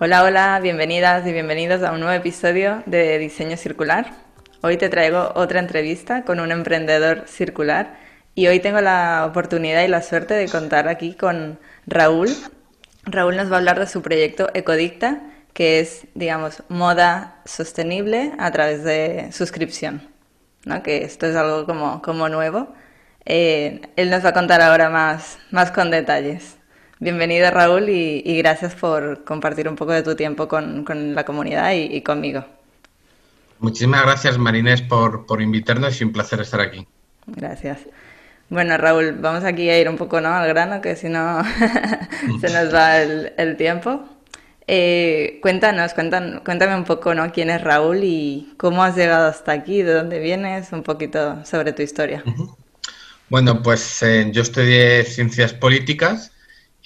Hola, hola, bienvenidas y bienvenidos a un nuevo episodio de Diseño Circular. Hoy te traigo otra entrevista con un emprendedor circular y hoy tengo la oportunidad y la suerte de contar aquí con Raúl. Raúl nos va a hablar de su proyecto Ecodicta, que es, digamos, moda sostenible a través de suscripción, ¿no? que esto es algo como, como nuevo. Eh, él nos va a contar ahora más, más con detalles. Bienvenido Raúl y, gracias por compartir un poco de tu tiempo con, la comunidad y, conmigo. Muchísimas gracias Marinés por, por invitarnos y un placer estar aquí. Gracias. Bueno Raúl, vamos aquí a ir un poco ¿no? al grano, que si no se nos va el, tiempo. Eh, cuéntanos, cuéntame un poco ¿no? quién es Raúl y cómo has llegado hasta aquí, de dónde vienes, un poquito sobre tu historia. Bueno, pues eh, yo estudié ciencias políticas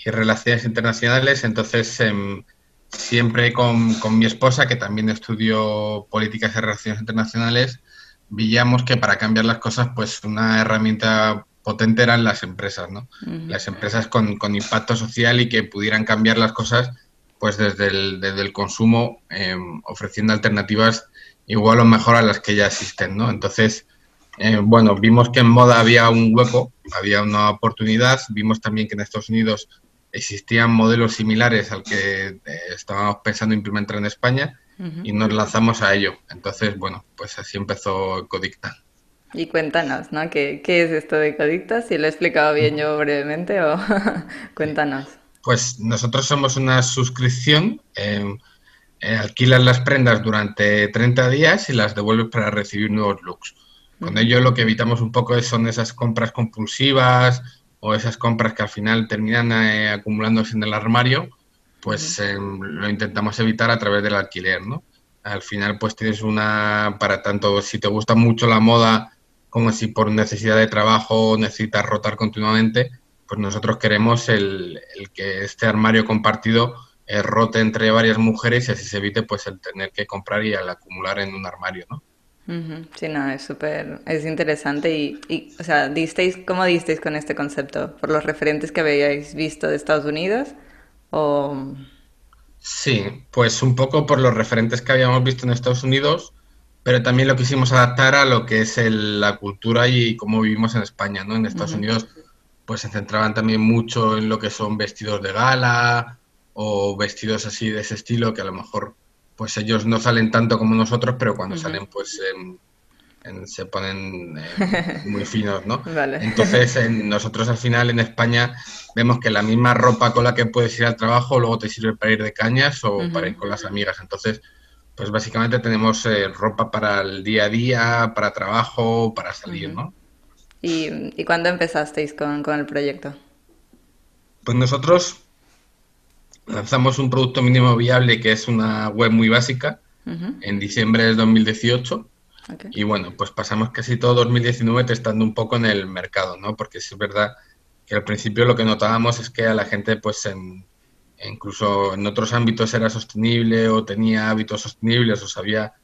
y relaciones internacionales, entonces em, siempre con, con, mi esposa, que también estudió políticas y relaciones internacionales, veíamos que para cambiar las cosas, pues una herramienta potente eran las empresas, ¿no? Las empresas con, con, impacto social y que pudieran cambiar las cosas, pues desde el, desde el consumo, em, ofreciendo alternativas igual o mejor a las que ya existen, ¿no? Entonces, eh, bueno, vimos que en moda había un hueco, había una oportunidad, vimos también que en Estados Unidos existían modelos similares al que eh, estábamos pensando implementar en España y nos lanzamos a ello. Entonces, bueno, pues así empezó Codicta. Y cuéntanos, ¿no? ¿Qué, es esto de Codicta? Si lo he explicado bien yo brevemente o cuéntanos. Pues nosotros somos una suscripción, em, eh, alquilas las prendas durante 30 días y las devuelves para recibir nuevos looks. Con ello lo que evitamos un poco son esas compras compulsivas o esas compras que al final terminan eh, acumulándose en el armario, pues em, lo intentamos evitar a través del alquiler, ¿no? Al final pues tienes una, para tanto si te gusta mucho la moda como si por necesidad de trabajo necesitas rotar continuamente, pues nosotros queremos el, que este armario compartido eh, rote entre varias mujeres y así se evite pues el tener que comprar y al acumular en un armario, ¿no? Sí, no, es súper, es interesante y, y, o sea, disteis, ¿cómo disteis con este concepto? ¿Por los referentes que habíais visto de Estados Unidos o...? Sí, pues un poco por los referentes que habíamos visto en Estados Unidos, pero también lo quisimos adaptar a lo que es la cultura y cómo vivimos en España, ¿no? En Estados Unidos pues se centraban también mucho en lo que son vestidos de gala o vestidos así de ese estilo que a lo mejor pues ellos no salen tanto como nosotros, pero cuando salen, pues se ponen eh, muy finos, ¿no? Entonces, nosotros al final en España vemos que la misma ropa con la que puedes ir al trabajo luego te sirve para ir de cañas o para ir con las amigas. Entonces, pues básicamente tenemos eh, ropa para el día a día, para trabajo, para salir, ¿no? ¿Y, ¿Y cuándo empezasteis con, con el proyecto? Pues nosotros lanzamos un producto mínimo viable que es una web muy básica en diciembre de 2018. Y bueno, pues pasamos casi todo 2019 testando un poco en el mercado, ¿no? Porque es verdad que al principio lo que notábamos es que a la gente, pues en, incluso en otros ámbitos era sostenible o tenía hábitos sostenibles o sabía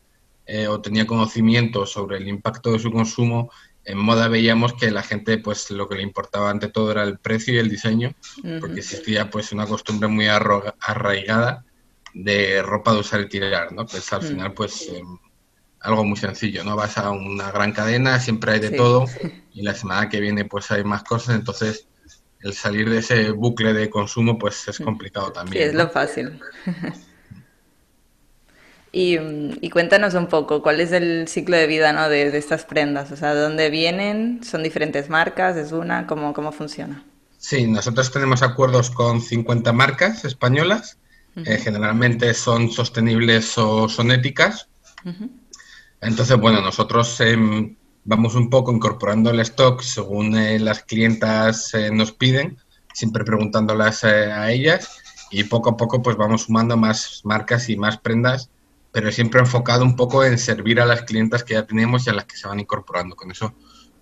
eh, o tenía conocimiento sobre el impacto de su consumo en moda veíamos que la gente pues lo que le importaba ante todo era el precio y el diseño, porque existía pues una costumbre muy arraigada de ropa de usar y tirar, ¿no? Pues al final pues em, algo muy sencillo, ¿no? Vas a una gran cadena, siempre hay de todo y la semana que viene pues hay más cosas, entonces el salir de ese bucle de consumo pues es complicado también. Sí, es lo fácil. Y, cuéntanos un poco, ¿cuál es el ciclo de vida ¿no? de, estas prendas? O sea, ¿de dónde vienen? ¿Son diferentes marcas? ¿Es una? ¿Cómo, cómo funciona? Sí, nosotros tenemos acuerdos con 50 marcas españolas. Eh, generalmente son sostenibles o son éticas. Entonces, bueno, nosotros em, vamos un poco incorporando el stock según eh, las clientas eh, nos piden, siempre preguntándolas a ellas y poco a poco pues vamos sumando más marcas y más prendas pero siempre enfocado un poco en servir a las clientas que ya tenemos y a las que se van incorporando. Con eso,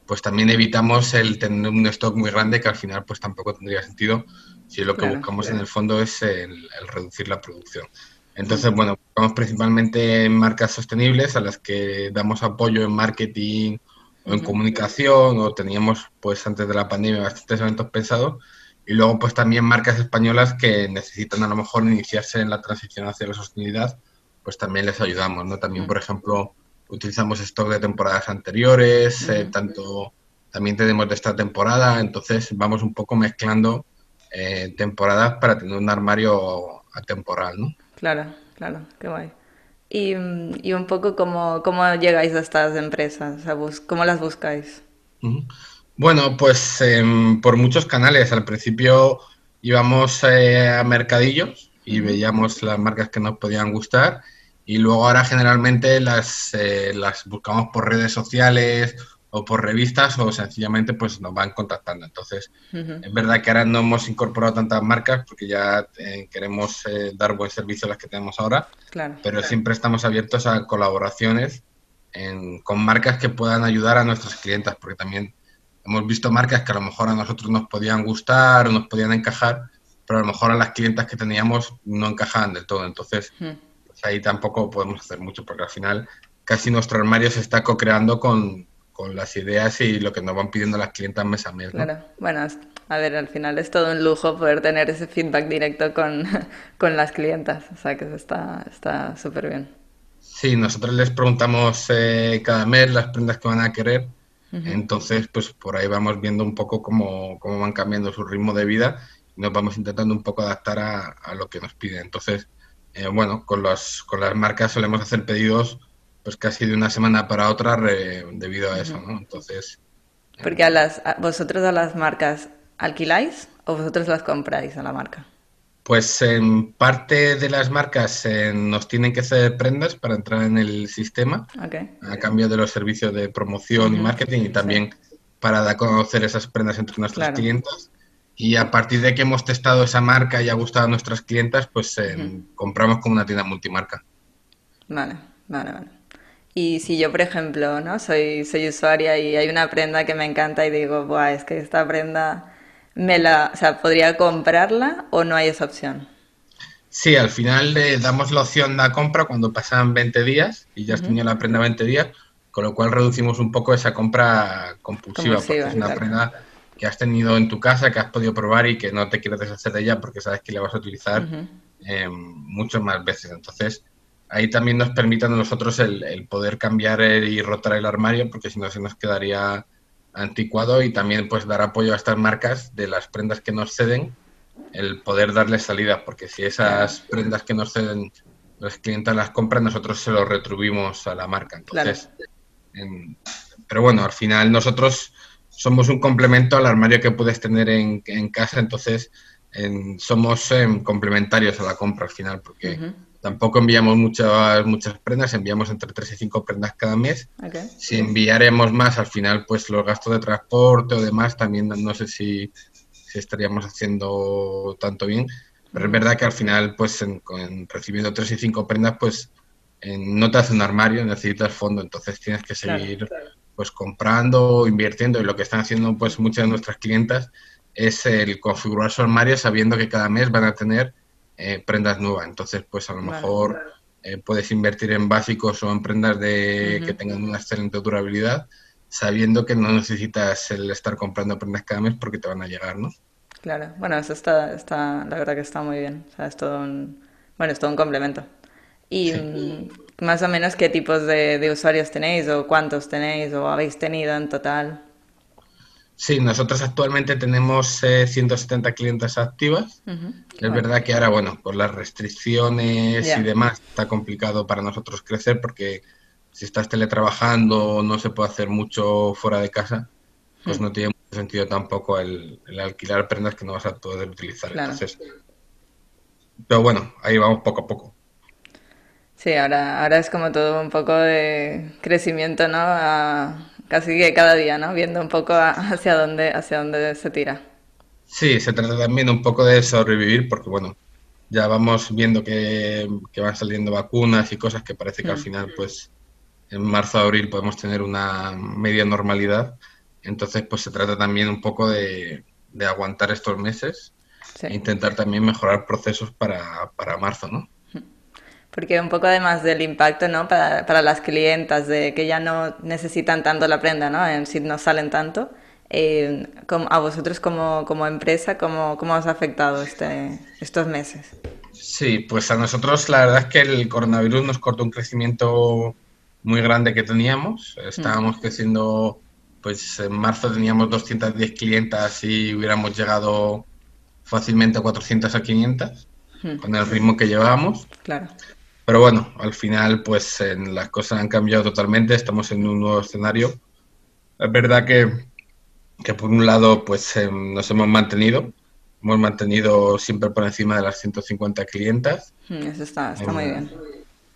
pues también evitamos el tener un stock muy grande que al final pues tampoco tendría sentido si lo que buscamos en el fondo es el, reducir la producción. Entonces, bueno, buscamos principalmente en marcas sostenibles a las que damos apoyo en marketing o en comunicación o teníamos pues antes de la pandemia bastantes eventos pensados y luego pues también marcas españolas que necesitan a lo mejor iniciarse en la transición hacia la sostenibilidad, pues también les ayudamos, ¿no? También, por ejemplo, utilizamos stock de temporadas anteriores, eh, tanto también tenemos de esta temporada, entonces vamos un poco mezclando eh, temporadas para tener un armario atemporal, ¿no? Claro, claro, qué guay. Y, y un poco cómo, cómo llegáis a estas empresas, o sea, ¿cómo las buscáis? Bueno, pues em, por muchos canales. Al principio íbamos eh, a mercadillos y veíamos las marcas que nos podían gustar y luego ahora generalmente las, eh, las buscamos por redes sociales o por revistas o sencillamente pues nos van contactando. Entonces, es verdad que ahora no hemos incorporado tantas marcas porque ya eh, queremos dar buen servicio a las que tenemos ahora, claro, pero siempre estamos abiertos a colaboraciones con marcas que puedan ayudar a nuestras clientas porque también hemos visto marcas que a lo mejor a nosotros nos podían gustar o nos podían encajar, pero a lo mejor a las clientas que teníamos no encajaban del todo. Entonces, hmm. pues ahí tampoco podemos hacer mucho, porque al final casi nuestro armario se está co-creando con, las ideas y lo que nos van pidiendo las clientas mes a mes. Claro, bueno, a ver, al final es todo un lujo poder tener ese feedback directo con, las clientas, o sea que está súper bien. Sí, nosotros les preguntamos eh, cada mes las prendas que van a querer entonces, pues por ahí vamos viendo un poco cómo, cómo, van cambiando su ritmo de vida y nos vamos intentando un poco adaptar a, lo que nos piden. Entonces, eh, bueno, con, los, con las marcas solemos hacer pedidos pues casi de una semana para otra debido a eso, ¿no? Entonces... Porque a las, vosotros a las marcas alquiláis o vosotros las compráis a la marca? Pues en parte de las marcas eh, nos tienen que hacer prendas para entrar en el sistema, a cambio de los servicios de promoción y marketing y también para dar a conocer esas prendas entre nuestras clientes. Y a partir de que hemos testado esa marca y ha gustado a nuestras clientas, pues eh, compramos como una tienda multimarca. Vale, vale, vale. Y si yo, por ejemplo, ¿no? soy, soy usuaria y hay una prenda que me encanta y digo, Buah, es que esta prenda me la, o sea, ¿podría comprarla o no hay esa opción? Sí, al final le damos la opción de compra cuando pasan 20 días y ya has tenido la prenda 20 días, con lo cual reducimos un poco esa compra compulsiva, porque es una prenda que has tenido en tu casa, que has podido probar y que no te quieres deshacer de ella porque sabes que la vas a utilizar eh, muchas más veces. Entonces, ahí también nos permite a nosotros el, el poder cambiar y rotar el armario, porque si no se nos quedaría anticuado y también pues dar apoyo a estas marcas de las prendas que nos ceden, el poder darles salida, porque si esas prendas que nos ceden los clientes las compran, nosotros se lo retribuimos a la marca. Entonces, pero bueno, al final nosotros somos un complemento al armario que puedes tener en, casa, entonces somos em, complementarios a la compra al final, porque Tampoco enviamos muchas, muchas prendas, enviamos entre 3 y 5 prendas cada mes. Si enviaremos más, al final, pues los gastos de transporte o demás, también no sé si, estaríamos haciendo tanto bien. Pero es verdad que al final, pues en, recibiendo 3 y 5 prendas, pues no te hace un armario, necesitas fondo, entonces tienes que seguir pues comprando, invirtiendo y lo que están haciendo pues muchas de nuestras clientas es el configurar su armario sabiendo que cada mes van a tener eh, prendas nuevas. Entonces, pues a lo mejor eh, puedes invertir en básicos o en prendas de, que tengan una excelente durabilidad, sabiendo que no necesitas el estar comprando prendas cada mes porque te van a llegar, ¿no? Claro, bueno, eso está, está la verdad que está muy bien. O sea, es todo un, bueno, es todo un complemento. Y más o menos qué tipos de, de usuarios tenéis o cuántos tenéis o habéis tenido en total. Sí, nosotros actualmente tenemos 170 eh, clientes activas. Es verdad que ahora, bueno, por las restricciones y demás, está complicado para nosotros crecer porque si estás teletrabajando no se puede hacer mucho fuera de casa, pues mm. no tiene mucho sentido tampoco el, alquilar prendas que no vas a poder utilizar. Entonces, pero bueno, ahí vamos poco a poco. Sí, ahora, ahora es como todo un poco de crecimiento, ¿no? A casi que cada día, ¿no? Viendo un poco hacia dónde, hacia dónde se tira. Sí, se trata también un poco de sobrevivir porque, bueno, ya vamos viendo que, van saliendo vacunas y cosas que parece que al mm. final, pues en marzo, abril podemos tener una media normalidad. Entonces, pues se trata también un poco de, aguantar estos meses e intentar también mejorar procesos para, para marzo, ¿no? Porque un poco además del impacto, ¿no? Para, para, las clientas, de que ya no necesitan tanto la prenda, ¿no? En si no salen tanto. Eh, a vosotros como, como empresa, ¿cómo, ¿cómo, os ha afectado este, estos meses? Sí, pues a nosotros la verdad es que el coronavirus nos cortó un crecimiento muy grande que teníamos. Estábamos mm. creciendo, pues en marzo teníamos 210 clientas y hubiéramos llegado fácilmente a 400 a 500 mm. con el ritmo que llevábamos. Claro. Pero bueno, al final pues las cosas han cambiado totalmente, estamos en un nuevo escenario. Es verdad que, que por un lado pues em, nos hemos mantenido, hemos mantenido siempre por encima de las 150 clientas. Mm, eso está, está muy bien.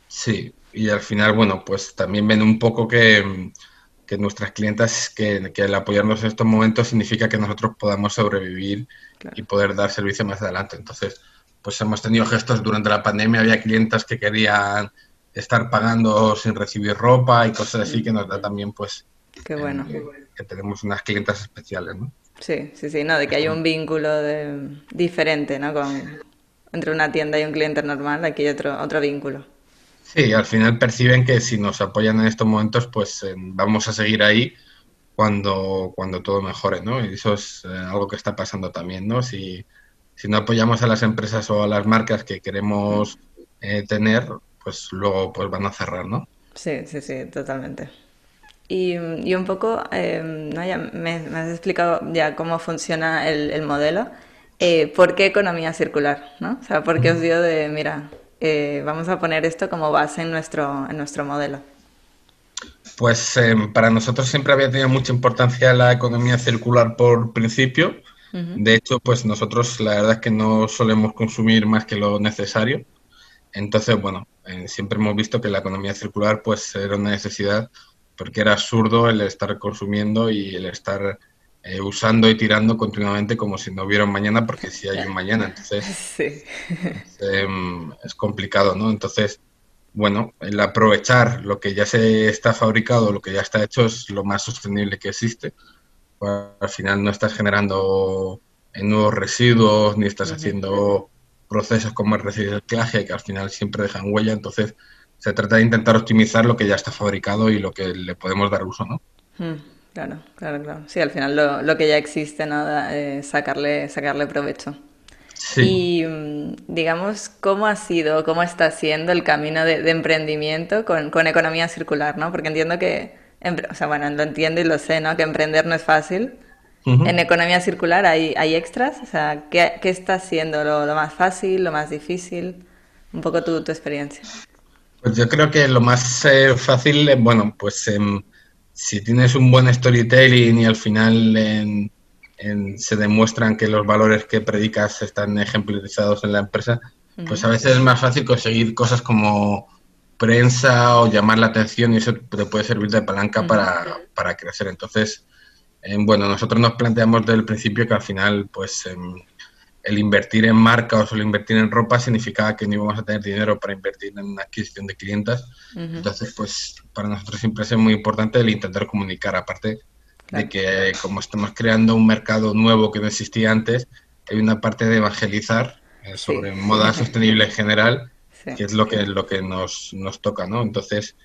Sí, y al final, bueno, pues también ven un poco que, que nuestras clientas, que, que, el apoyarnos en estos momentos significa que nosotros podamos sobrevivir y poder dar servicio más adelante. Entonces, pues hemos tenido gestos durante la pandemia, había clientes que querían estar pagando sin recibir ropa y cosas así que nos da también pues Qué bueno. que tenemos unas clientas especiales, ¿no? Sí, sí, sí, no, de que hay un vínculo de, diferente, ¿no? Con, entre una tienda y un cliente normal, aquí hay otro, otro vínculo. Sí, al final perciben que si nos apoyan en estos momentos, pues eh, vamos a seguir ahí cuando, cuando todo mejore, ¿no? Y eso es eh, algo que está pasando también, ¿no? Si, si no apoyamos a las empresas o a las marcas que queremos eh, tener, pues luego pues van a cerrar, ¿no? Sí, sí, sí, totalmente. Y, y un poco, em, ¿no? ya me, has explicado ya cómo funciona el, el modelo. Eh, ¿Por qué economía circular? ¿no? O sea, ¿por qué os dio de, mira, eh, vamos a poner esto como base en nuestro, en nuestro modelo? Pues em, para nosotros siempre había tenido mucha importancia la economía circular por principio de hecho, pues nosotros la verdad es que no solemos consumir más que lo necesario. Entonces, bueno, eh, siempre hemos visto que la economía circular pues era una necesidad porque era absurdo el estar consumiendo y el estar eh, usando y tirando continuamente como si no hubiera un mañana, porque si hay un mañana, entonces sí. Em, es, complicado, ¿no? Entonces, bueno, el aprovechar lo que ya se está fabricado, lo que ya está hecho, es lo más sostenible que existe al final no estás generando nuevos residuos ni estás haciendo procesos como el reciclaje que al final siempre dejan huella, entonces se trata de intentar optimizar lo que ya está fabricado y lo que le podemos dar uso, ¿no? Mm, claro, claro, claro. Sí, al final lo, lo que ya existe, nada, eh, sacarle, sacarle provecho. Sí. Y mm, digamos, ¿cómo ha sido, cómo está siendo el camino de, de emprendimiento con, con, economía circular, ¿no? Porque entiendo que o sea, bueno, lo entiendo y lo sé, ¿no? Que emprender no es fácil. En economía circular hay, hay extras, o sea, ¿qué, qué está siendo lo, lo, más fácil, lo más difícil? Un poco tu, tu experiencia. Pues yo creo que lo más eh, fácil, eh, bueno, pues em, si tienes un buen storytelling y al final se demuestran que los valores que predicas están ejemplarizados en la empresa, pues a veces es más fácil conseguir cosas como prensa o llamar la atención y eso te puede servir de palanca para, crecer. Entonces, eh, bueno, nosotros nos planteamos desde el principio que al final, pues, em, el invertir en marcas o el invertir en ropa significaba que no íbamos a tener dinero para invertir en una adquisición de clientes. Entonces, pues, para nosotros siempre es muy importante el intentar comunicar, aparte de que como estamos creando un mercado nuevo que no existía antes, hay una parte de evangelizar eh, sobre moda sostenible en general que es lo que, lo que nos, nos, toca, ¿no? Entonces,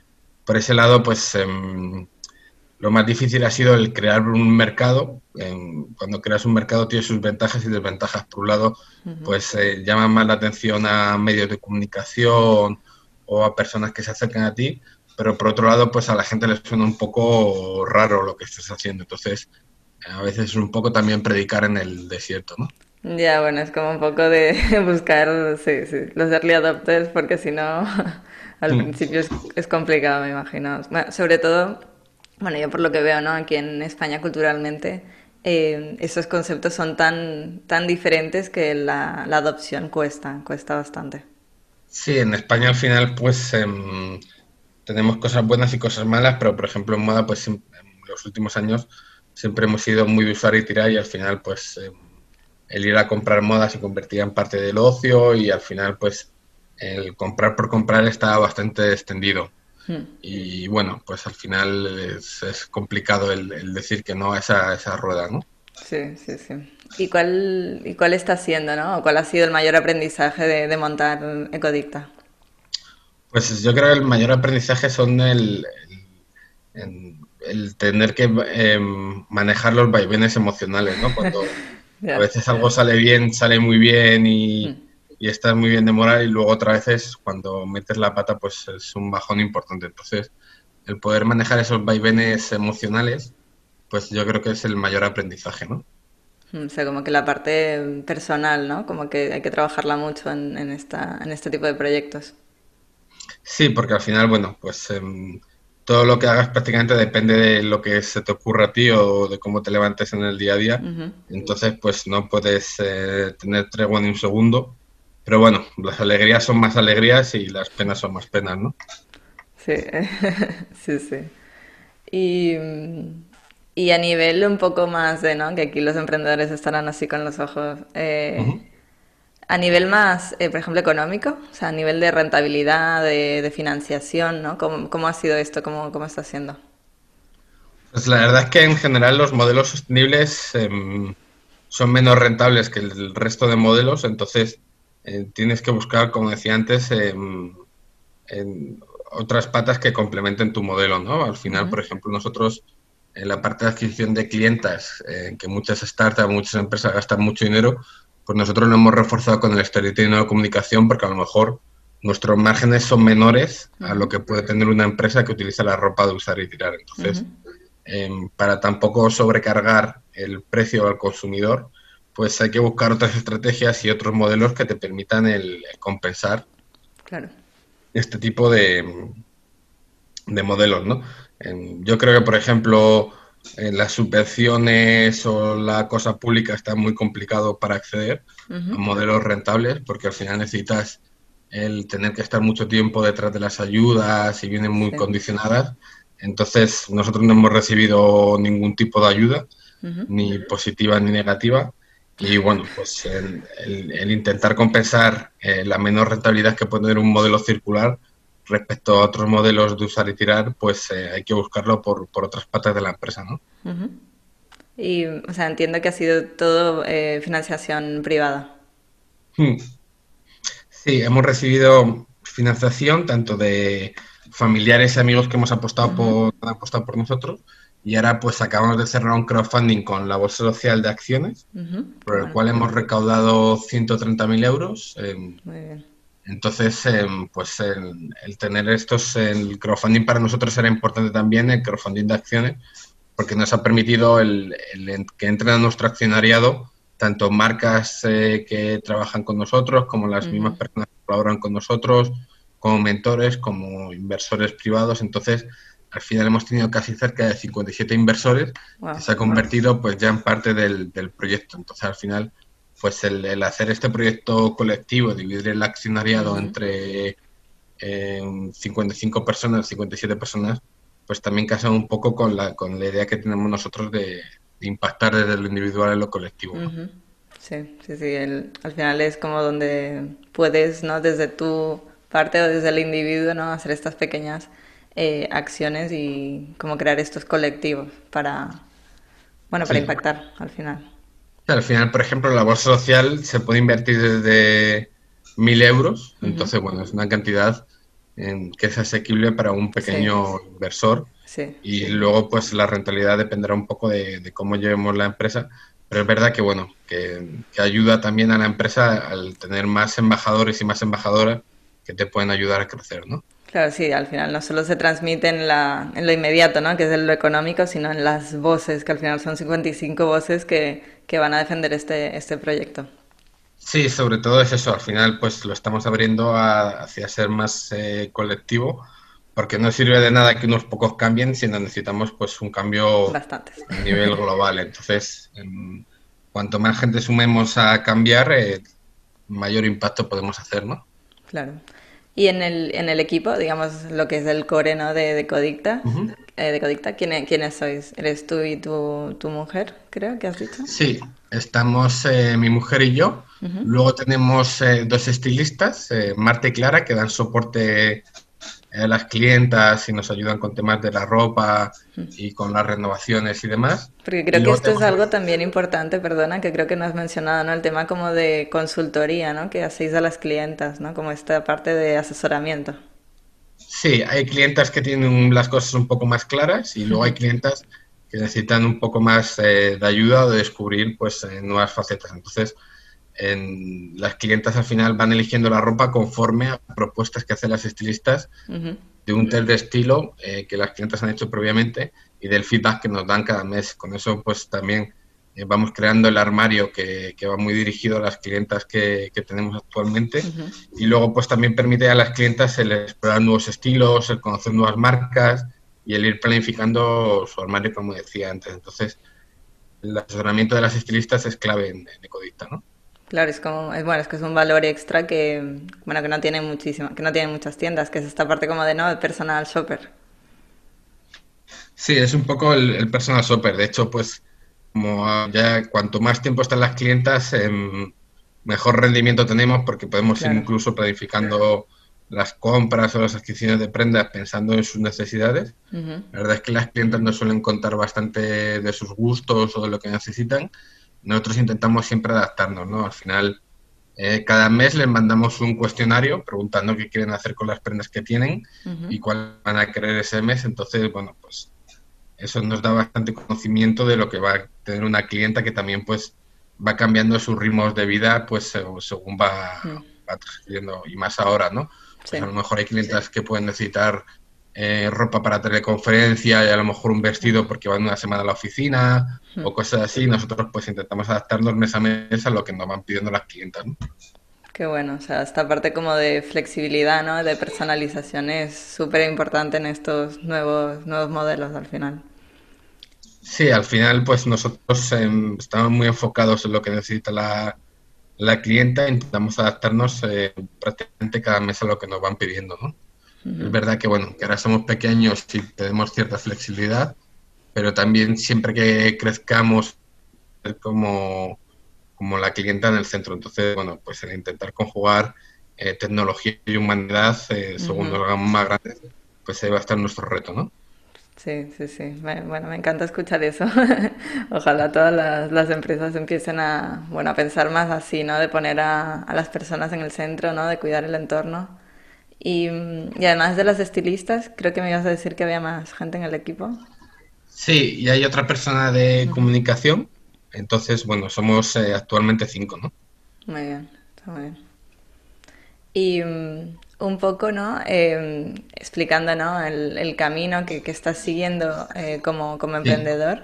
por ese lado, pues em, lo más difícil ha sido el crear un mercado. cuando creas un mercado tiene sus ventajas y desventajas. Por un lado, pues eh, llama más la atención a medios de comunicación o a personas que se acercan a ti, pero por otro lado, pues a la gente le suena un poco raro lo que estás haciendo. Entonces, a veces es un poco también predicar en el desierto, ¿no? Ya, bueno, es como un poco de buscar sí, sí, los early adopters, porque si no, al mm. principio es, complicado, me imagino. sobre todo, bueno, yo por lo que veo, ¿no? Aquí en España culturalmente, eh, esos conceptos son tan, tan diferentes que la, la, adopción cuesta, cuesta bastante. Sí, en España al final, pues em, tenemos cosas buenas y cosas malas, pero por ejemplo en moda, pues en los últimos años siempre hemos sido muy de usar y tirar y al final, pues... Em, el ir a comprar modas se convertía en parte del ocio y al final pues el comprar por comprar estaba bastante extendido. Hmm. Y bueno, pues al final es, complicado el, decir que no a esa, esa rueda, ¿no? Sí, sí, sí. ¿Y cuál, y cuál está siendo, no? ¿Cuál ha sido el mayor aprendizaje de, montar Ecodicta? Pues yo creo que el mayor aprendizaje son el, el, tener que em, manejar los vaivenes emocionales, ¿no? Cuando a veces algo sale bien, sale muy bien y, hmm. y, estás muy bien de moral y luego otra vez cuando metes la pata pues es un bajón importante. Entonces, el poder manejar esos vaivenes emocionales, pues yo creo que es el mayor aprendizaje, ¿no? Hmm, o sea, como que la parte personal, ¿no? Como que hay que trabajarla mucho en, en, esta, en este tipo de proyectos. Sí, porque al final, bueno, pues... Em, todo lo que hagas prácticamente depende de lo que se te ocurra a ti o de cómo te levantes en el día a día. Entonces, pues no puedes eh, tener tregua ni un segundo. Pero bueno, las alegrías son más alegrías y las penas son más penas, ¿no? Sí, sí, sí. Y, y, a nivel un poco más de, ¿no? Que aquí los emprendedores estarán así con los ojos. Eh, a nivel más, eh, por ejemplo, económico, o sea, a nivel de rentabilidad, de, financiación, ¿no? ¿Cómo, ha sido esto? ¿Cómo, ¿Cómo, está siendo? Pues la verdad es que en general los modelos sostenibles em, son menos rentables que el resto de modelos, entonces eh, tienes que buscar, como decía antes, em, en otras patas que complementen tu modelo, ¿no? Al final, por ejemplo, nosotros en la parte de adquisición de clientes, eh, que muchas startups, muchas empresas gastan mucho dinero, pues nosotros lo hemos reforzado con el storytelling de la comunicación porque a lo mejor nuestros márgenes son menores a lo que puede tener una empresa que utiliza la ropa de usar y tirar. Entonces, em, para tampoco sobrecargar el precio al consumidor, pues hay que buscar otras estrategias y otros modelos que te permitan el, compensar este tipo de, de modelos, ¿no? Em, yo creo que, por ejemplo, las subvenciones o la cosa pública está muy complicado para acceder a modelos rentables porque al final necesitas el tener que estar mucho tiempo detrás de las ayudas y vienen muy condicionadas. Entonces, nosotros no hemos recibido ningún tipo de ayuda, ni positiva ni negativa. Y bueno, pues el, intentar compensar eh, la menor rentabilidad que puede tener un modelo circular respecto a otros modelos de usar y tirar, pues eh, hay que buscarlo por, otras patas de la empresa, ¿no? Y, o sea, entiendo que ha sido todo eh, financiación privada. Hmm. Sí, hemos recibido financiación tanto de familiares y amigos que hemos apostado, por, han apostado por nosotros y ahora pues acabamos de cerrar un crowdfunding con la Bolsa Social de Acciones, por el cual hemos recaudado 130.000 euros. Muy bien entonces, em, pues el, tener estos, el crowdfunding para nosotros era importante también, el crowdfunding de acciones, porque nos ha permitido el, que entren a nuestro accionariado tanto marcas eh, que trabajan con nosotros, como las mismas personas que colaboran con nosotros, como mentores, como inversores privados. Entonces, al final hemos tenido casi cerca de 57 inversores que se ha convertido pues ya en parte del, del proyecto. Entonces, al final pues el, hacer este proyecto colectivo, dividir el accionariado entre 55 eh, personas, 57 personas, pues también casa un poco con la, con la idea que tenemos nosotros de, impactar desde lo individual en lo colectivo. Sí, sí, sí. al final es como donde puedes, ¿no? Desde tu parte o desde el individuo, ¿no? Hacer estas pequeñas eh, acciones y como crear estos colectivos para, bueno, para impactar al final. Al final, por ejemplo, la bolsa social se puede invertir desde mil euros, entonces, bueno, es una cantidad en que es asequible para un pequeño inversor. Y luego, pues la rentabilidad dependerá un poco de, cómo llevemos la empresa. Pero es verdad que, bueno, que, ayuda también a la empresa al tener más embajadores y más embajadoras que te pueden ayudar a crecer, ¿no? Claro, sí, al final no solo se transmite en, la, en lo inmediato, ¿no? Que es en lo económico, sino en las voces, que al final son 55 voces que, que van a defender este, este proyecto. Sí, sobre todo es eso. Al final, pues lo estamos abriendo hacia ser más eh, colectivo, porque no sirve de nada que unos pocos cambien, sino necesitamos pues un cambio a nivel global. Entonces, cuanto más gente sumemos a cambiar, eh, mayor impacto podemos hacer, ¿no? Claro. Y en el, en el equipo, digamos, lo que es el core ¿no? de, de Codicta, eh, de Codicta. ¿Quiénes, sois? ¿Eres tú y tu, tu, mujer, creo que has dicho? Sí, estamos eh, mi mujer y yo. Luego tenemos eh, dos estilistas, Marta y Clara, que dan soporte a las clientas y nos ayudan con temas de la ropa y con las renovaciones y demás. Porque creo que esto es algo también importante, perdona, que creo que no has mencionado, ¿no? El tema como de consultoría, ¿no? Que hacéis a las clientas, ¿no? Como esta parte de asesoramiento. Sí, hay clientas que tienen las cosas un poco más claras y luego hay clientas que necesitan un poco más eh, de ayuda o de descubrir pues eh, nuevas facetas. Entonces, en, las clientas al final van eligiendo la ropa conforme a propuestas que hacen las estilistas de un test de estilo eh, que las clientas han hecho previamente y del feedback que nos dan cada mes. Con eso pues también eh, vamos creando el armario que, va muy dirigido a las clientas que, tenemos actualmente y luego pues también permite a las clientas el explorar nuevos estilos, el conocer nuevas marcas y el ir planificando su armario como decía antes. Entonces el asesoramiento de las estilistas es clave en, en Ecodicta, ¿no? Claro, es como, es, bueno, es que es un valor extra que, bueno, que no tiene muchísima, que no tiene muchas tiendas, que es esta parte como de, ¿no? El personal shopper. Sí, es un poco el, el personal shopper. De hecho, pues como ya cuanto más tiempo están las clientas, em, mejor rendimiento tenemos porque podemos ir incluso planificando las compras o las adquisiciones de prendas pensando en sus necesidades. La verdad es que las clientas nos suelen contar bastante de sus gustos o de lo que necesitan. Nosotros intentamos siempre adaptarnos, ¿no? Al final, eh, cada mes les mandamos un cuestionario preguntando qué quieren hacer con las prendas que tienen y cuál van a querer ese mes. Entonces, bueno, pues eso nos da bastante conocimiento de lo que va a tener una clienta que también pues va cambiando sus ritmos de vida pues según va, mm. transcurriendo y más ahora, ¿no? Pues a lo mejor hay clientas que pueden necesitar eh, ropa para teleconferencia y a lo mejor un vestido porque van una semana a la oficina o cosas así. Nosotros pues intentamos adaptarnos mes a mes a lo que nos van pidiendo las clientas, ¿no? Qué bueno, o sea, esta parte como de flexibilidad, ¿no? De personalización es súper importante en estos nuevos, nuevos modelos al final. Sí, al final pues nosotros em, estamos muy enfocados en lo que necesita la, la clienta, intentamos adaptarnos eh, prácticamente cada mes a lo que nos van pidiendo, ¿no? Es verdad que bueno, que ahora somos pequeños y tenemos cierta flexibilidad, pero también siempre que crezcamos como como la clienta en el centro. Entonces, bueno, pues el intentar conjugar eh, tecnología y humanidad, eh, según nos hagamos más grandes, pues ahí va a estar nuestro reto, ¿no? Sí, sí, sí. Bueno, me encanta escuchar eso. Ojalá todas las, empresas empiecen a, bueno, a pensar más así, ¿no? De poner a, a, las personas en el centro, ¿no? De cuidar el entorno. Y, y, además de las estilistas, creo que me ibas a decir que había más gente en el equipo. Sí, y hay otra persona de comunicación entonces, bueno, somos eh, actualmente cinco, ¿no? Muy bien, está muy bien. Y mm, un poco, ¿no? Em, explicando, ¿no? El, camino que, estás siguiendo eh, como, emprendedor.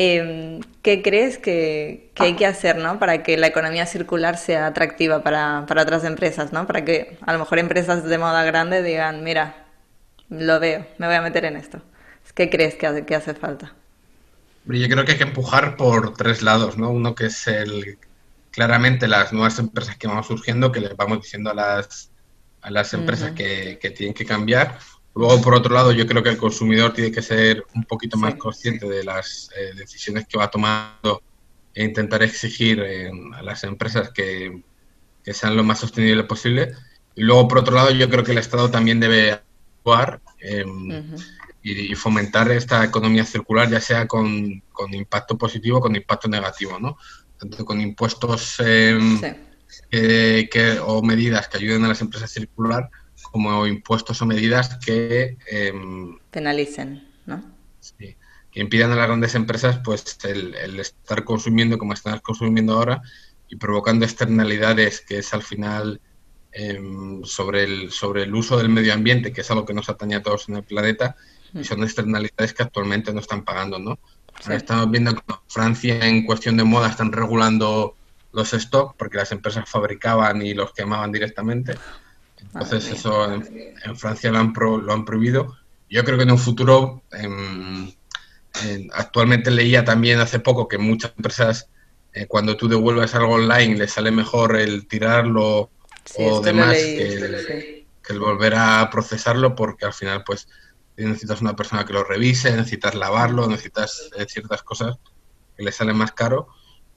Em, ¿Qué crees que, hay que hacer, ¿no? Para que la economía circular sea atractiva para, otras empresas, ¿no? Para que a lo mejor empresas de moda grande digan, mira, lo veo, me voy a meter en esto. ¿Qué crees que que hace falta? Yo creo que hay que empujar por tres lados, ¿no? Uno que es el claramente las nuevas empresas que van surgiendo, que les vamos diciendo a las, a las empresas que, que, tienen que cambiar. Luego, por otro lado, yo creo que el consumidor tiene que ser un poquito más consciente de las eh, decisiones que va tomando e intentar exigir eh, a las empresas que, que, sean lo más sostenible posible. Y luego, por otro lado, yo creo que el Estado también debe actuar. Eh, y, fomentar esta economía circular, ya sea con, con impacto positivo o con impacto negativo, ¿no? Tanto con impuestos em, que, o medidas que ayuden a las empresas a circular, como impuestos o medidas que... Em, Penalicen, ¿no? Sí, que impidan a las grandes empresas pues el, el estar consumiendo como están consumiendo ahora y provocando externalidades que es al final em, sobre, el, sobre el uso del medio ambiente, que es algo que nos atañe a todos en el planeta, y son externalidades que actualmente no están pagando, ¿no? Estamos viendo que Francia en cuestión de moda están regulando los stocks porque las empresas fabricaban y los quemaban directamente. Entonces eso en, Francia lo han, lo han prohibido. Yo creo que en un futuro, actualmente leía también hace poco que muchas empresas eh, cuando tú devuelves algo online les sale mejor el tirarlo o demás que, el, que el volver a procesarlo porque al final pues necesitas una persona que lo revise, necesitas lavarlo, necesitas eh, ciertas cosas que le salen más caro.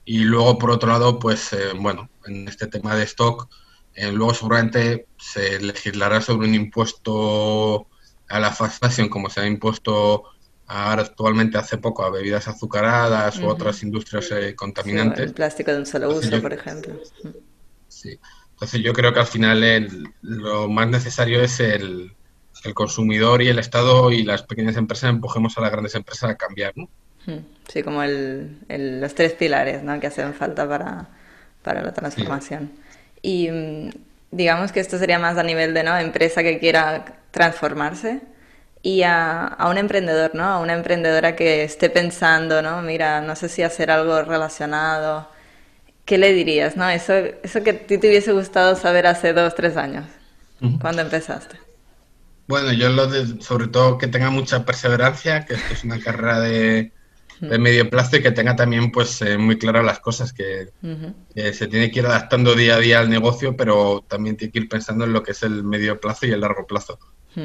Y luego, por otro lado, pues eh, bueno, en este tema de stock, eh, luego seguramente se legislará sobre un impuesto a la fast fashion, como se ha impuesto ahora actualmente hace poco a bebidas azucaradas u otras industrias contaminantes. el plástico de un solo uso, por ejemplo. Sí. Entonces yo creo que al final lo más necesario es el, el consumidor y el Estado y las pequeñas empresas empujemos a las grandes empresas a cambiar, ¿no? Sí, como el, los tres pilares ¿no? que hacen falta para, para la transformación. Y mm, digamos que esto sería más a nivel de ¿no? empresa que quiera transformarse y a, a, un emprendedor, ¿no? A una emprendedora que esté pensando, ¿no? Mira, no sé si hacer algo relacionado. ¿Qué le dirías, no? Eso, eso que a ti te hubiese gustado saber hace dos, tres años, cuando empezaste. Bueno, yo lo de, sobre todo que tenga mucha perseverancia, que esto es una carrera de, medio plazo y que tenga también pues eh, muy claras las cosas, que, se tiene que ir adaptando día a día al negocio, pero también tiene que ir pensando en lo que es el medio plazo y el largo plazo,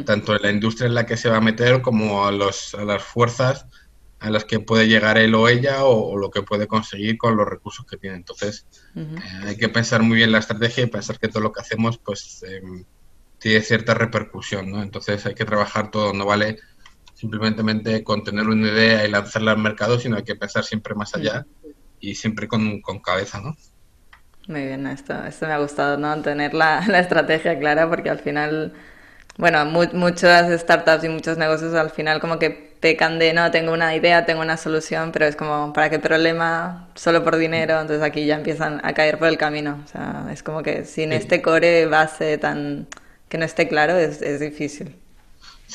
tanto en la industria en la que se va a meter como a, los, a las fuerzas a las que puede llegar él o ella o, lo que puede conseguir con los recursos que tiene. Entonces, eh, hay que pensar muy bien la estrategia y pensar que todo lo que hacemos pues em, tiene cierta repercusión, ¿no? Entonces hay que trabajar todo, no vale simplemente con tener una idea y lanzarla al mercado, sino hay que pensar siempre más allá y siempre con, cabeza, ¿no? Muy bien, esto, esto me ha gustado, ¿no? Tener la, estrategia clara porque al final, bueno, muchas startups y muchos negocios al final como que pecan de, no, tengo una idea, tengo una solución, pero es como, ¿para qué problema? Solo por dinero, entonces aquí ya empiezan a caer por el camino. O sea, es como que sin este core base tan que no esté claro es, es difícil.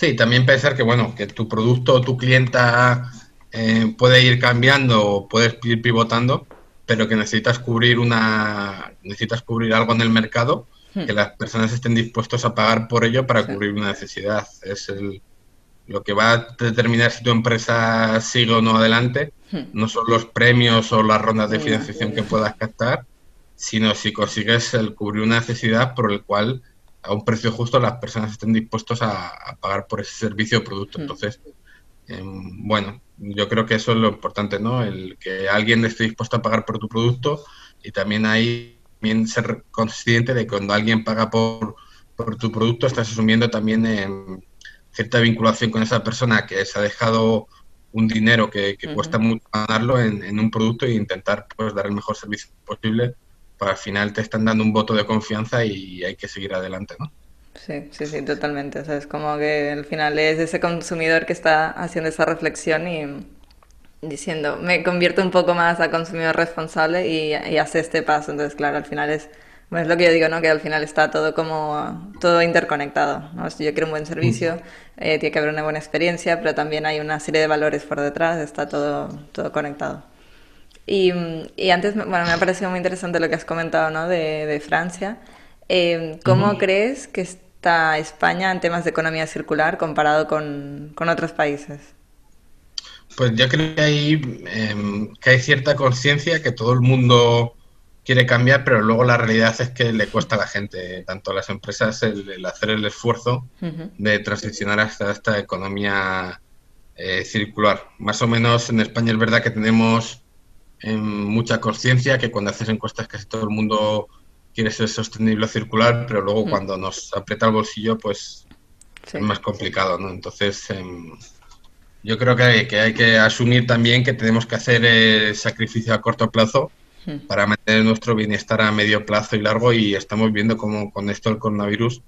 Sí, también pensar que, bueno, que tu producto o tu clienta eh, puede ir cambiando o puedes ir pivotando, pero que necesitas cubrir una necesitas cubrir algo en el mercado hmm. que las personas estén dispuestos a pagar por ello para cubrir una necesidad. Es el, lo que va a determinar si tu empresa sigue o no adelante. Hmm. No son los premios o las rondas de financiación que puedas captar, sino si consigues el cubrir una necesidad por el cual a un precio justo las personas estén dispuestos a, pagar por ese servicio o producto. Mm. Entonces, em, bueno, yo creo que eso es lo importante, ¿no? El que alguien esté dispuesto a pagar por tu producto y también ahí también ser consciente de que cuando alguien paga por, por tu producto estás asumiendo también em, cierta vinculación con esa persona que se ha dejado un dinero que, cuesta mucho ganarlo en, en, un producto e intentar pues dar el mejor servicio posible al final te están dando un voto de confianza y hay que seguir adelante, ¿no? Sí, sí, sí, totalmente. O sea, es como que al final es ese consumidor que está haciendo esa reflexión y diciendo, me convierto un poco más a consumidor responsable y, hace este paso. Entonces, claro, al final es, bueno, es lo que yo digo, ¿no? Que al final está todo como, todo interconectado, ¿no? Si yo quiero un buen servicio, eh, tiene que haber una buena experiencia, pero también hay una serie de valores por detrás, está todo, todo conectado. Y, y, antes, bueno, me ha parecido muy interesante lo que has comentado, ¿no? De, de Francia. Eh, ¿Cómo crees que está España en temas de economía circular comparado con, con otros países? Pues yo creo que hay, em, que hay cierta conciencia que todo el mundo quiere cambiar, pero luego la realidad es que le cuesta a la gente, tanto a las empresas, el, hacer el esfuerzo de transicionar hasta esta economía eh, circular. Más o menos en España es verdad que tenemos mucha conciencia, que cuando haces encuestas casi todo el mundo quiere ser sostenible o circular, pero luego mm. cuando nos aprieta el bolsillo, pues es más complicado, ¿no? Entonces, em, yo creo que hay, que hay que asumir también que tenemos que hacer el sacrificio a corto plazo mm. para mantener nuestro bienestar a medio plazo y largo y estamos viendo como con esto del coronavirus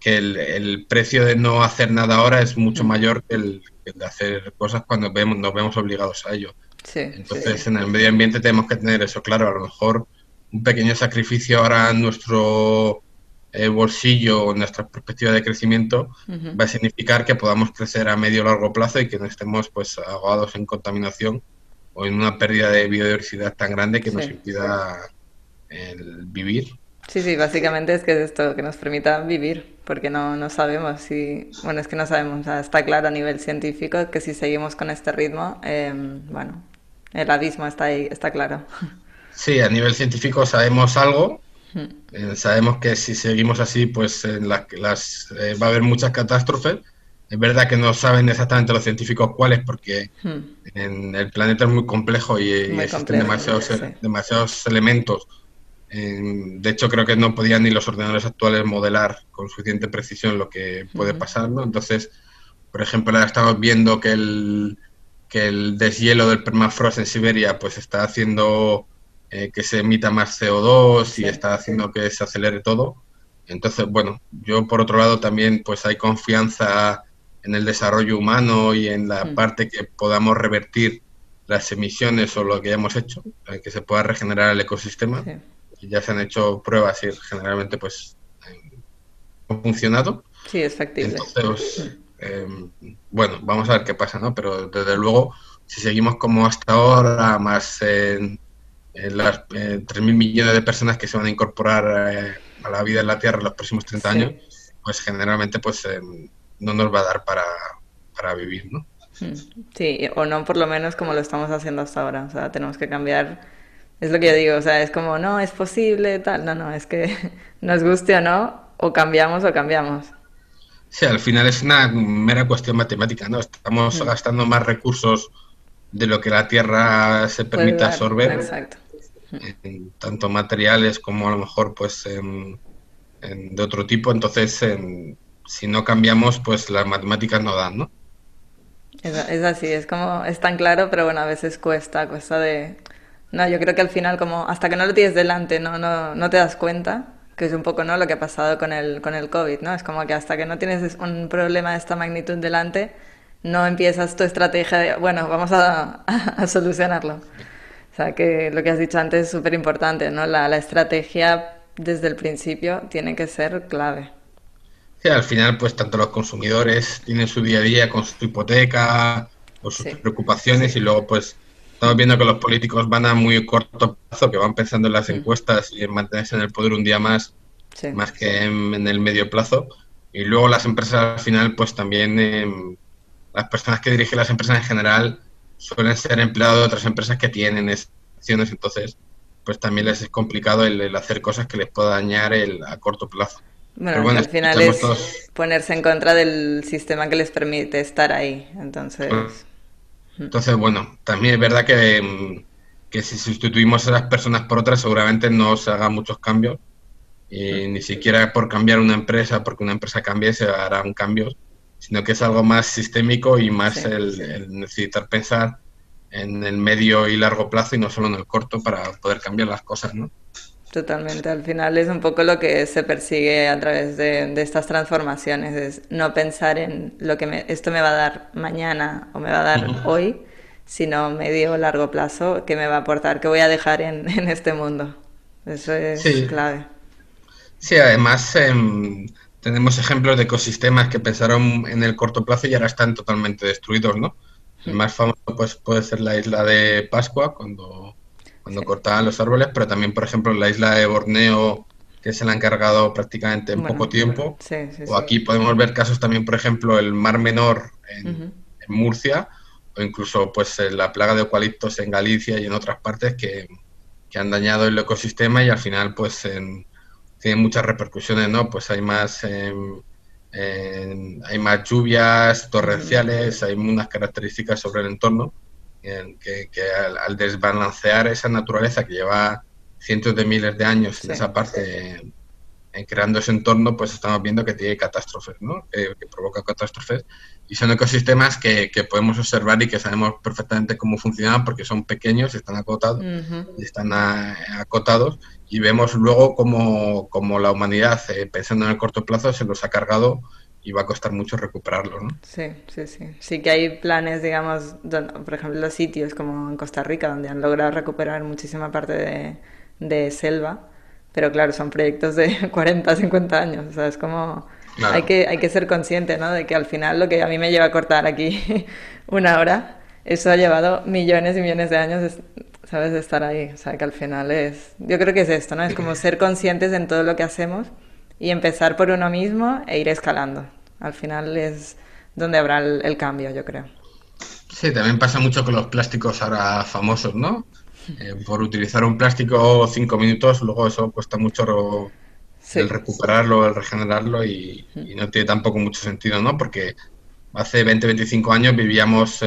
que el, precio de no hacer nada ahora es mucho mm. mayor que el, que el de hacer cosas cuando vemos, nos vemos obligados a ello. Entonces, en el medio ambiente tenemos que tener eso claro. A lo mejor un pequeño sacrificio ahora en nuestro eh, bolsillo o en nuestra perspectiva de crecimiento va a significar que podamos crecer a medio o largo plazo y que no estemos pues ahogados en contaminación o en una pérdida de biodiversidad tan grande que nos impida el vivir. Sí, sí, básicamente es que es esto, que nos permita vivir, porque no, no sabemos si, bueno, es que no sabemos, está claro a nivel científico que si seguimos con este ritmo, em, bueno, el abismo está ahí, está claro. Sí, a nivel científico sabemos algo. Eh, sabemos que si seguimos así, pues en las, eh, va a haber muchas catástrofes. Es verdad que no saben exactamente los científicos cuáles, porque hmm. en el planeta es muy complejo y, existen demasiados, demasiados elementos. de hecho, creo que no podían ni los ordenadores actuales modelar con suficiente precisión lo que puede pasar, ¿no? Entonces, por ejemplo, ahora estamos viendo que el, que el deshielo del permafrost en Siberia pues está haciendo eh, que se emita más CO2 y está haciendo que se acelere todo. Entonces, bueno, yo por otro lado también pues hay confianza en el desarrollo humano y en la mm. parte que podamos revertir las emisiones o lo que hayamos hecho, eh, que se pueda regenerar el ecosistema. Ya se han hecho pruebas y generalmente pues han funcionado. Sí, es factible. Entonces, em, bueno, vamos a ver qué pasa, ¿no? Pero desde luego, si seguimos como hasta ahora, más en, las eh, 3.000 millones de personas que se van a incorporar eh, a la vida en la Tierra en los próximos 30 años, pues generalmente pues em, no nos va a dar para, para vivir, ¿no? Hmm. Sí, o no por lo menos como lo estamos haciendo hasta ahora. O sea, tenemos que cambiar. Es lo que yo digo, o sea, es como, no, es posible, tal. No, no, es que nos guste o no, o cambiamos o cambiamos. Sí, al final es una mera cuestión matemática, ¿no? Estamos hmm. gastando más recursos de lo que la Tierra se permite absorber. Exacto. tanto materiales como a lo mejor, pues, de otro tipo. Entonces, en, si no cambiamos, pues las matemáticas no dan, ¿no? Es, así, es como, es tan claro, pero bueno, a veces cuesta, cuesta de... No, yo creo que al final como hasta que no lo tienes delante no, no, no te das cuenta, que es un poco ¿no? lo que ha pasado con el, con el COVID, ¿no? Es como que hasta que no tienes un problema de esta magnitud delante, no empiezas tu estrategia de, bueno, vamos a, a, solucionarlo. O sea, que lo que has dicho antes es súper importante, ¿no? La, la estrategia desde el principio tiene que ser clave. Sí, al final, pues tanto los consumidores tienen su día a día con su hipoteca o sus preocupaciones y luego, pues, estamos viendo que los políticos van a muy corto plazo, que van pensando en las encuestas y en mantenerse en el poder un día más, más que en, el medio plazo. Y luego las empresas al final, pues también em, las personas que dirigen las empresas en general suelen ser empleados de otras empresas que tienen acciones, entonces, pues también les es complicado el, hacer cosas que les pueda dañar el, a corto plazo. Bueno, al final es ponerse en contra del sistema que les permite estar ahí. Entonces. Entonces, bueno, también es verdad que, mm, que si sustituimos a las personas por otras, seguramente no se hagan muchos cambios. Y ni siquiera por cambiar una empresa, porque una empresa cambie, se harán cambios, sino que es algo más sistémico y más el necesitar pensar en el medio y largo plazo y no solo en el corto para poder cambiar las cosas, ¿no? Totalmente, al final es un poco lo que se persigue a través de, estas transformaciones, es no pensar en lo que esto me va a dar mañana o me va a dar hoy, sino medio o largo plazo, que me va a aportar, que voy a dejar en, este mundo. Eso es clave. Sí, además em, tenemos ejemplos de ecosistemas que pensaron en el corto plazo y ahora están totalmente destruidos, ¿no? El más famoso pues, puede ser la isla de Pascua, cuando cuando cortaban los árboles, pero también, por ejemplo, en la isla de Borneo, que se la han cargado prácticamente en poco tiempo. o aquí podemos ver casos también, por ejemplo, el Mar Menor en, Murcia, o incluso pues la plaga de eucaliptos en Galicia y en otras partes que, han dañado el ecosistema y al final pues en, tienen muchas repercusiones, ¿no? Pues hay más... hay más lluvias torrenciales, hay unas características sobre el entorno que, al, desbalancear esa naturaleza que lleva cientos de miles de años en esa parte, en creando ese entorno, pues estamos viendo que tiene catástrofes, ¿no? que, provoca catástrofes. Y son ecosistemas que, podemos observar y que sabemos perfectamente cómo funcionan porque son pequeños, están acotados, están acotados y vemos luego cómo, cómo la humanidad, eh, pensando en el corto plazo, se los ha cargado y va a costar mucho recuperarlo, ¿no? Sí, sí, sí. Sí que hay planes, digamos, por ejemplo, los sitios como en Costa Rica, donde han logrado recuperar muchísima parte de, selva, pero claro, son proyectos de 40, 50 años, o sea, es como... Hay, que, hay que ser consciente, ¿no? De que al final lo que a mí me lleva a cortar aquí una hora, eso ha llevado millones y millones de años, ¿sabes? De estar ahí. O sea, que al final es... Yo creo que es esto, ¿no? Es como ser conscientes en todo lo que hacemos y empezar por uno mismo e ir escalando. Al final es donde habrá el, cambio, yo creo. Sí, también pasa mucho con los plásticos ahora famosos, ¿no? Eh, por utilizar un plástico cinco minutos, luego eso cuesta mucho el recuperarlo, el regenerarlo y, no tiene tampoco mucho sentido, ¿no? Porque hace 20, 25 años vivíamos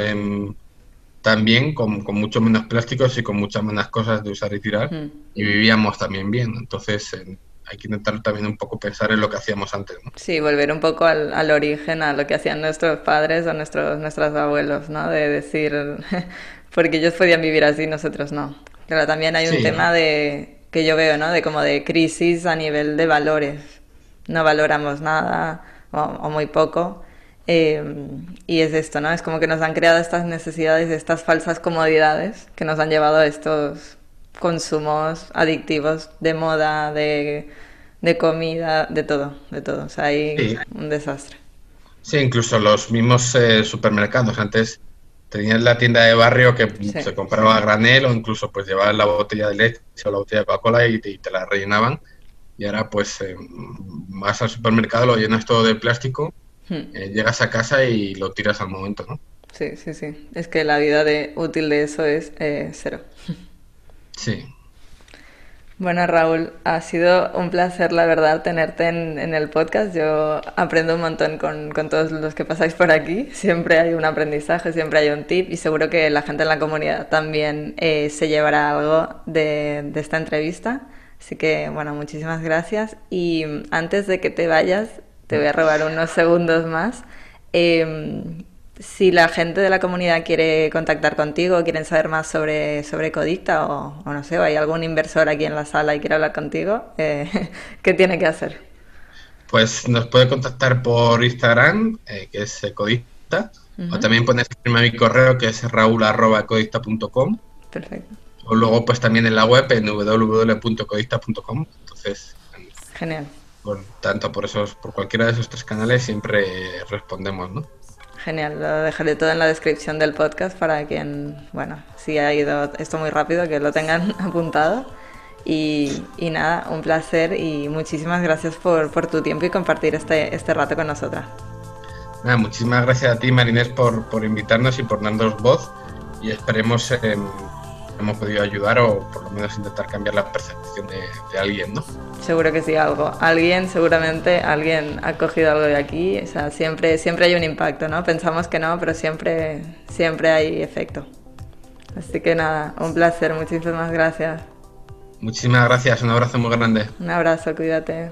también con, con mucho menos plásticos y con muchas menos cosas de usar y tirar mm. y vivíamos también bien. Entonces hay que intentar también un poco pensar en lo que hacíamos antes. ¿no? Sí, volver un poco al, al, origen, a lo que hacían nuestros padres o nuestros, nuestros abuelos, ¿no? De decir, porque ellos podían vivir así, nosotros no. Pero también hay un tema de que yo veo, ¿no? De como de crisis a nivel de valores. No valoramos nada o, muy poco. Em, y es esto, ¿no? Es como que nos han creado estas necesidades, estas falsas comodidades que nos han llevado a estos consumos adictivos de moda, de, comida, de todo, de todo. O sea, hay un desastre. Sí, incluso los mismos eh, supermercados. Antes tenías la tienda de barrio que se compraba a granel o incluso pues llevabas la botella de leche o la botella de Coca-Cola y, te la rellenaban y ahora pues eh, vas al supermercado, lo llenas todo de plástico, hmm. eh, llegas a casa y lo tiras al momento, ¿no? Sí, sí, sí. Es que la vida de, útil de eso es cero. Sí. Bueno, Raúl, ha sido un placer, la verdad, tenerte en, el podcast. Yo aprendo un montón con, todos los que pasáis por aquí. Siempre hay un aprendizaje, siempre hay un tip y seguro que la gente en la comunidad también eh, se llevará algo de, esta entrevista. Así que, bueno, muchísimas gracias. Y antes de que te vayas, te voy a robar unos segundos más. Em, si la gente de la comunidad quiere contactar contigo, quieren saber más sobre, sobre Codicta o, no sé, o hay algún inversor aquí en la sala y quiere hablar contigo, eh, ¿qué tiene que hacer? Pues nos puede contactar por Instagram, eh, que es Codicta, o también puede escribirme a mi correo, que es raúl.codicta.com. Perfecto. O luego, pues también en la web, en www.codicta.com. Entonces, genial. Por, tanto por esos, por cualquiera de esos tres canales siempre respondemos, ¿no? Genial, lo dejaré todo en la descripción del podcast para quien, bueno, si ha ido esto muy rápido, que lo tengan apuntado. Y, nada, un placer y muchísimas gracias por, tu tiempo y compartir este, este rato con nosotras. Nada, muchísimas gracias a ti, Marinés, por, por invitarnos y por darnos voz y esperemos hemos podido ayudar o por lo menos intentar cambiar la percepción de, alguien, ¿no? Seguro que sí, algo. Alguien, seguramente, alguien ha cogido algo de aquí. O sea, siempre, siempre hay un impacto, ¿no? Pensamos que no, pero siempre, siempre hay efecto. Así que nada, un placer. Muchísimas gracias. Muchísimas gracias. Un abrazo muy grande. Un abrazo, cuídate.